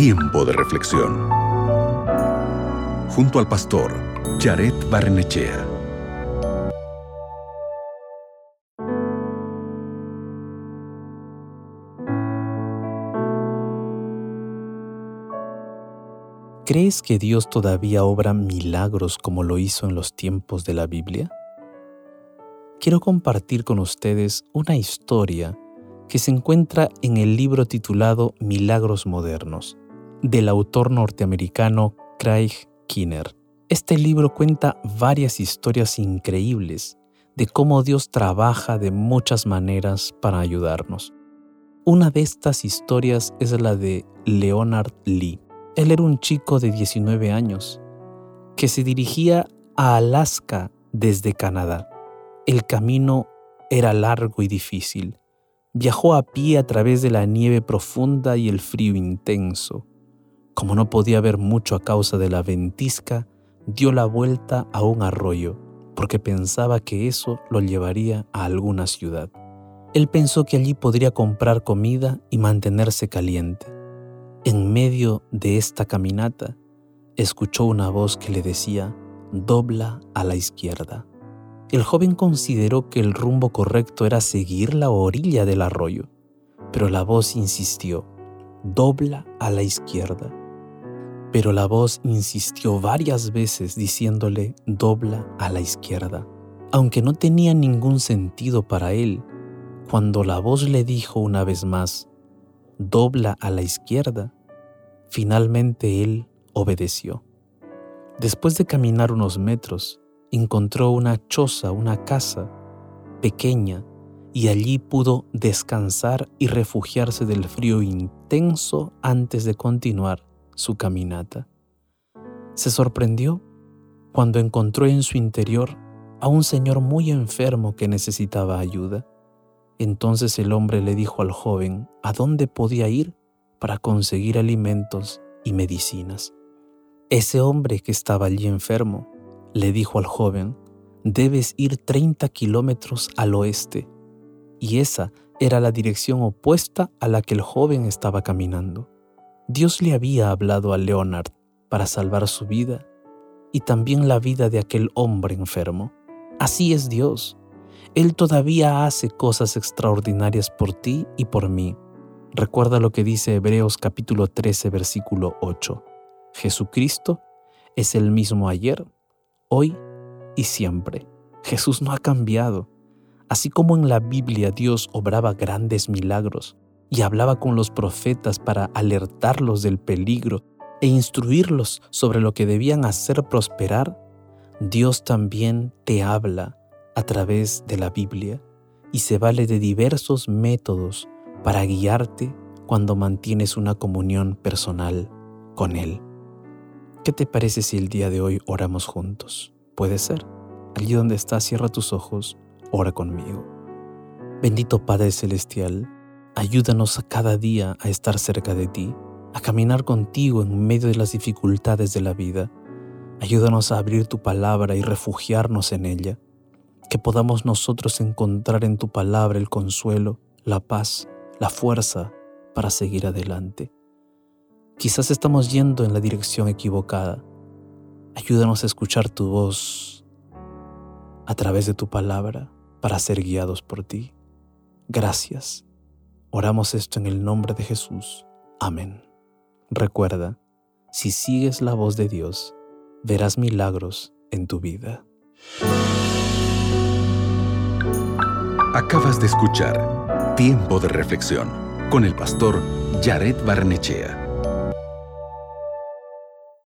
Tiempo de reflexión. Junto al pastor Jared Barnechea. ¿Crees que Dios todavía obra milagros como lo hizo en los tiempos de la Biblia? Quiero compartir con ustedes una historia que se encuentra en el libro titulado Milagros Modernos, del autor norteamericano Craig Kinner. Este libro cuenta varias historias increíbles de cómo Dios trabaja de muchas maneras para ayudarnos. Una de estas historias es la de Leonard Lee él era un chico de 19 años que se dirigía a Alaska desde Canadá. El camino era largo y difícil. Viajó a pie a través de la nieve profunda y el frío intenso. Como no podía ver mucho a causa de la ventisca, dio la vuelta a un arroyo, porque pensaba que eso lo llevaría a alguna ciudad. Él pensó que allí podría comprar comida y mantenerse caliente. En medio de esta caminata, escuchó una voz que le decía, dobla a la izquierda. El joven consideró que el rumbo correcto era seguir la orilla del arroyo, pero la voz insistió, dobla a la izquierda. Pero la voz insistió varias veces diciéndole, dobla a la izquierda. Aunque no tenía ningún sentido para él, cuando la voz le dijo una vez más, dobla a la izquierda, finalmente él obedeció. Después de caminar unos metros, encontró una choza, una casa pequeña, y allí pudo descansar y refugiarse del frío intenso antes de continuar su caminata. Se sorprendió cuando encontró en su interior a un señor muy enfermo que necesitaba ayuda. Entonces el hombre le dijo al joven a dónde podía ir para conseguir alimentos y medicinas. Ese hombre que estaba allí enfermo le dijo al joven, debes ir 30 kilómetros al oeste. Y esa era la dirección opuesta a la que el joven estaba caminando. Dios le había hablado a Leonard para salvar su vida y también la vida de aquel hombre enfermo. Así es Dios. Él todavía hace cosas extraordinarias por ti y por mí. Recuerda lo que dice Hebreos capítulo 13 versículo 8. Jesucristo es el mismo ayer, hoy y siempre. Jesús no ha cambiado. Así como en la Biblia Dios obraba grandes milagros y hablaba con los profetas para alertarlos del peligro e instruirlos sobre lo que debían hacer prosperar, Dios también te habla a través de la Biblia y se vale de diversos métodos para guiarte cuando mantienes una comunión personal con Él. ¿Qué te parece si el día de hoy oramos juntos? Puede ser. Allí donde estás, cierra tus ojos, ora conmigo. Bendito Padre Celestial, ayúdanos a cada día a estar cerca de ti, a caminar contigo en medio de las dificultades de la vida. Ayúdanos a abrir tu palabra y refugiarnos en ella, que podamos nosotros encontrar en tu palabra el consuelo, la paz, la fuerza para seguir adelante. Quizás estamos yendo en la dirección equivocada. Ayúdanos a escuchar tu voz a través de tu palabra para ser guiados por ti. Gracias. Oramos esto en el nombre de Jesús. Amén. Recuerda, si sigues la voz de Dios, verás milagros en tu vida. Acabas de escuchar Tiempo de reflexión con el pastor Jared Barnechea.